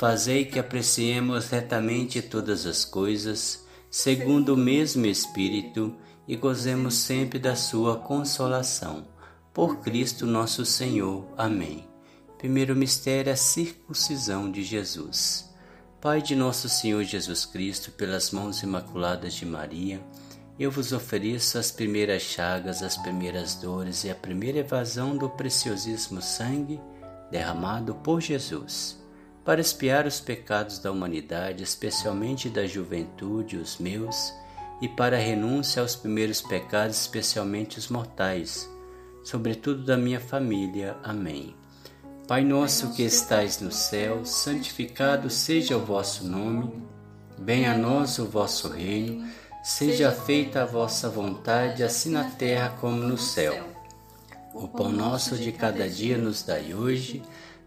Fazei que apreciemos retamente todas as coisas, segundo o mesmo Espírito, e gozemos sempre da Sua consolação. Por Cristo nosso Senhor. Amém. Primeiro mistério, a circuncisão de Jesus. Pai de nosso Senhor Jesus Cristo, pelas mãos imaculadas de Maria, eu vos ofereço as primeiras chagas, as primeiras dores e a primeira evasão do preciosíssimo sangue derramado por Jesus para espiar os pecados da humanidade, especialmente da juventude, os meus, e para a renúncia aos primeiros pecados, especialmente os mortais, sobretudo da minha família. Amém. Pai nosso que estais no céu, santificado seja o vosso nome, venha a nós o vosso reino, seja feita a vossa vontade, assim na terra como no céu. O pão nosso de cada dia nos dai hoje,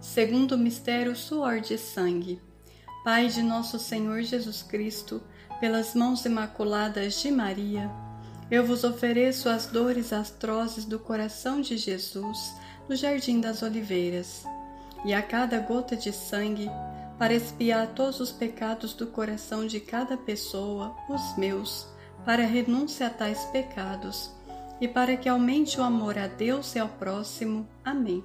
Segundo mistério, suor de sangue. Pai de nosso Senhor Jesus Cristo, pelas mãos imaculadas de Maria, eu vos ofereço as dores atrozes do coração de Jesus no Jardim das Oliveiras, e a cada gota de sangue, para expiar todos os pecados do coração de cada pessoa, os meus, para renúncia a tais pecados, e para que aumente o amor a Deus e ao próximo. Amém.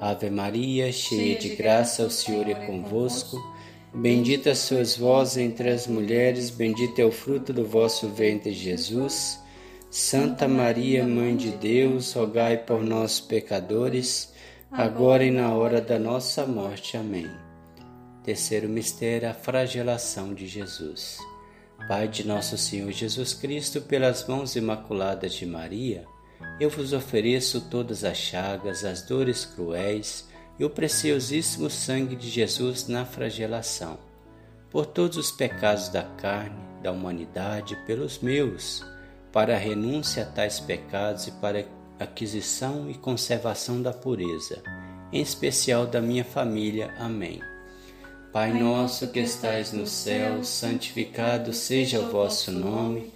Ave Maria, cheia de graça, o Senhor é convosco. Bendita sois vós entre as mulheres, bendito é o fruto do vosso ventre, Jesus. Santa Maria, Mãe de Deus, rogai por nós, pecadores, agora e na hora da nossa morte. Amém. Terceiro mistério, a flagelação de Jesus. Pai de nosso Senhor Jesus Cristo, pelas mãos imaculadas de Maria, eu vos ofereço todas as chagas, as dores cruéis e o preciosíssimo sangue de Jesus na flagelação, por todos os pecados da carne, da humanidade, pelos meus, para a renúncia a tais pecados e para a aquisição e conservação da pureza, em especial da minha família. Amém. Pai nosso que estais no céu, santificado seja o vosso nome.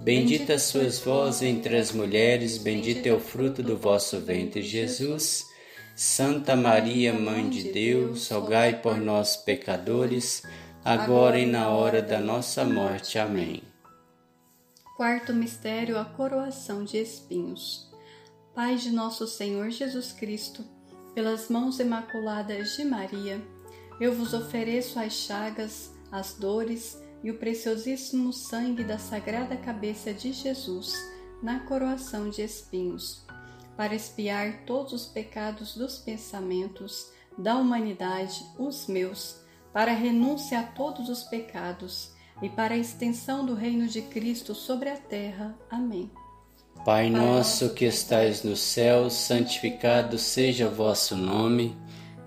Bendita sois vós entre as mulheres, bendito é o fruto do vosso ventre, Jesus. Santa Maria, Mãe de Deus, rogai por nós, pecadores, agora e na hora da nossa morte. Amém. Quarto mistério, a coroação de espinhos. Pai de nosso Senhor Jesus Cristo, pelas mãos imaculadas de Maria, eu vos ofereço as chagas, as dores, e o preciosíssimo sangue da sagrada cabeça de Jesus na coroação de espinhos, para expiar todos os pecados dos pensamentos da humanidade, os meus, para renúncia a todos os pecados e para a extensão do reino de Cristo sobre a terra. Amém. Pai nosso que estais no céu, santificado seja o vosso nome.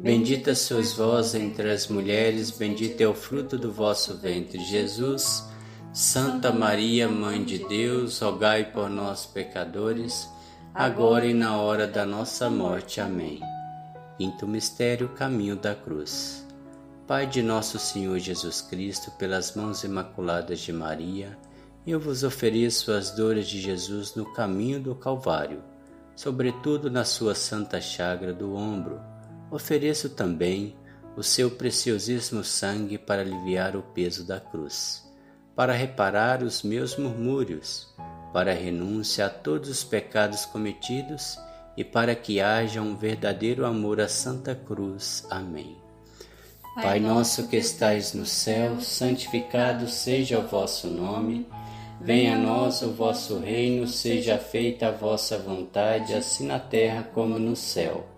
Bendita sois vós entre as mulheres, bendito é o fruto do vosso ventre, Jesus. Santa Maria, Mãe de Deus, rogai por nós, pecadores, agora e na hora da nossa morte. Amém. Quinto mistério, caminho da cruz. Pai de nosso Senhor Jesus Cristo, pelas mãos imaculadas de Maria, eu vos ofereço as dores de Jesus no caminho do Calvário, sobretudo na sua santa chagra do ombro. Ofereço também o seu preciosíssimo sangue para aliviar o peso da cruz, para reparar os meus murmúrios, para a renúncia a todos os pecados cometidos e para que haja um verdadeiro amor à Santa Cruz. Amém. Pai nosso que estais no céu, santificado seja o vosso nome. Venha a nós o vosso reino, seja feita a vossa vontade, assim na terra como no céu.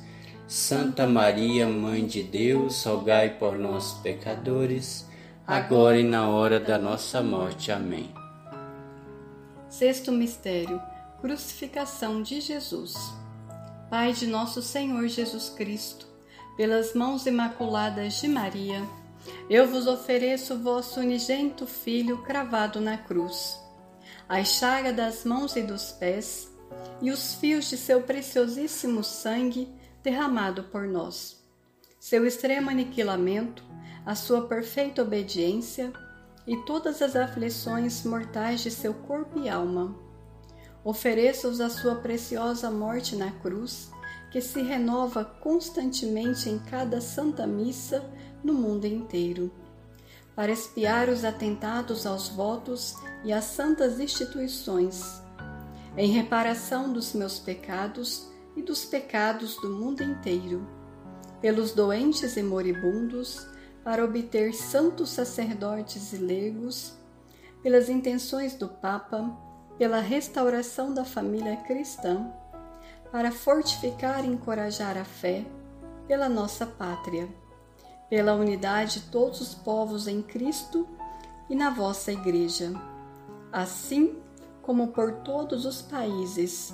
Santa Maria, Mãe de Deus, rogai por nós, pecadores, agora e na hora da nossa morte. Amém. Sexto mistério: Crucificação de Jesus. Pai de nosso Senhor Jesus Cristo, pelas mãos imaculadas de Maria, eu vos ofereço vosso unigênito Filho cravado na cruz a chaga das mãos e dos pés e os fios de seu preciosíssimo sangue derramado por nós. Seu extremo aniquilamento, a sua perfeita obediência e todas as aflições mortais de seu corpo e alma. Ofereço-os a sua preciosa morte na cruz, que se renova constantemente em cada santa missa no mundo inteiro para espiar os atentados aos votos e às santas instituições, em reparação dos meus pecados e dos pecados do mundo inteiro, pelos doentes e moribundos, para obter santos sacerdotes e leigos, pelas intenções do Papa, pela restauração da família cristã, para fortificar e encorajar a fé, pela nossa pátria pela unidade de todos os povos em Cristo e na vossa Igreja, assim como por todos os países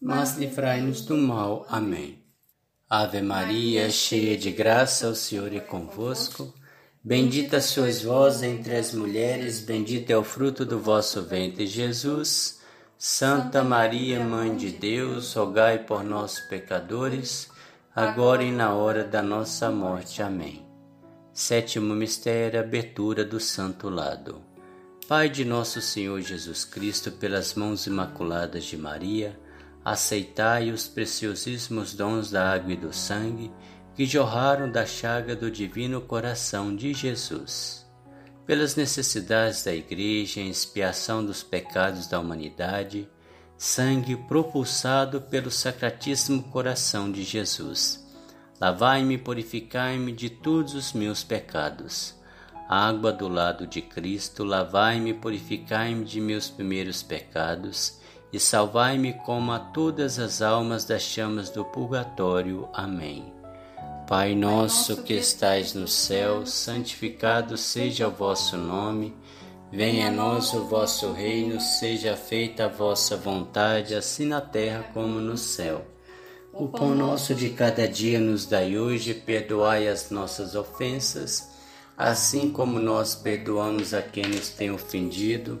mas livrai-nos do mal. Amém. Ave Maria, cheia de graça, o Senhor é convosco. Bendita sois vós entre as mulheres, bendito é o fruto do vosso ventre, Jesus. Santa Maria, Mãe de Deus, rogai por nós, pecadores, agora e na hora da nossa morte. Amém. Sétimo mistério, abertura do Santo Lado. Pai de nosso Senhor Jesus Cristo, pelas mãos imaculadas de Maria, aceitai os preciosíssimos dons da água e do sangue que jorraram da chaga do divino coração de Jesus. Pelas necessidades da Igreja em expiação dos pecados da humanidade, sangue propulsado pelo Sacratíssimo Coração de Jesus Lavai-me e purificai-me de todos os meus pecados. Água do lado de Cristo, lavai-me e purificai-me de meus primeiros pecados, e salvai-me como a todas as almas das chamas do purgatório. Amém. Pai nosso que estais no céu, santificado seja o vosso nome. Venha a nós o vosso reino, seja feita a vossa vontade, assim na terra como no céu. O pão nosso de cada dia nos dai hoje, perdoai as nossas ofensas, assim como nós perdoamos a quem nos tem ofendido,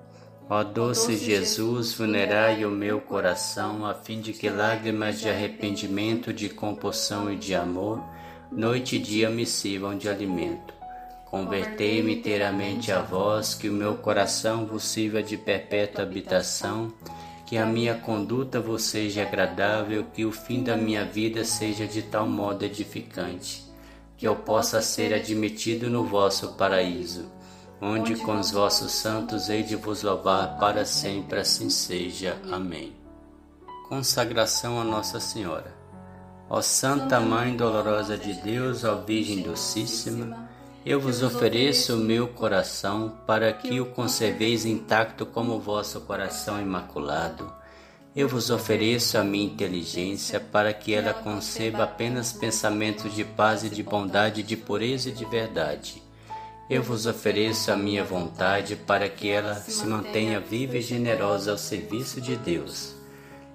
Ó doce Jesus, vulnerai o meu coração, a fim de que lágrimas de arrependimento, de compulsão e de amor, noite e dia me sirvam de alimento. Convertei-me inteiramente a vós, que o meu coração vos sirva de perpétua habitação, que a minha conduta vos seja agradável, que o fim da minha vida seja de tal modo edificante, que eu possa ser admitido no vosso paraíso, onde com os vossos santos hei de vos louvar para sempre, assim seja. Amém. Consagração a Nossa Senhora. Ó Santa Mãe dolorosa de Deus, ó Virgem Docíssima, eu vos ofereço o meu coração para que o conserveis intacto como o vosso coração imaculado. Eu vos ofereço a minha inteligência para que ela conceba apenas pensamentos de paz e de bondade, de pureza e de verdade. Eu vos ofereço a minha vontade para que ela se mantenha viva e generosa ao serviço de Deus.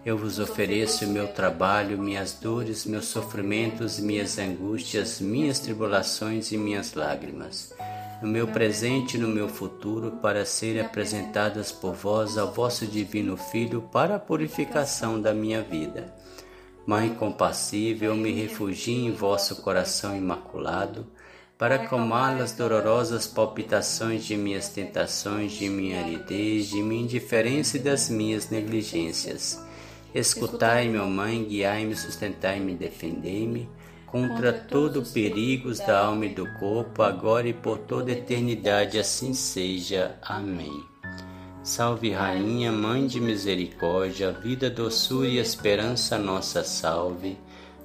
Eu vos ofereço meu trabalho, minhas dores, meus sofrimentos, minhas angústias, minhas tribulações e minhas lágrimas, no meu presente e no meu futuro, para serem apresentadas por vós ao vosso divino Filho para a purificação da minha vida. Mãe compassiva, eu me refugio em vosso coração imaculado, para acalmar as dolorosas palpitações de minhas tentações, de minha aridez, de minha indiferença e das minhas negligências Escutai-me, ó Mãe, guiai-me, sustentai-me, defendei-me contra todo perigos da alma e do corpo, agora e por toda eternidade, assim seja. Amém. Salve, Rainha, Mãe de Misericórdia, vida, doçura e esperança, nossa salve.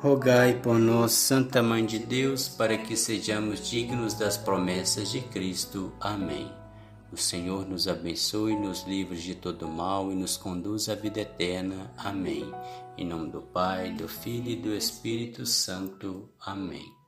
Rogai por nós, Santa Mãe de Deus, para que sejamos dignos das promessas de Cristo. Amém. O Senhor nos abençoe, nos livre de todo mal e nos conduz à vida eterna. Amém. Em nome do Pai, do Filho e do Espírito Santo. Amém.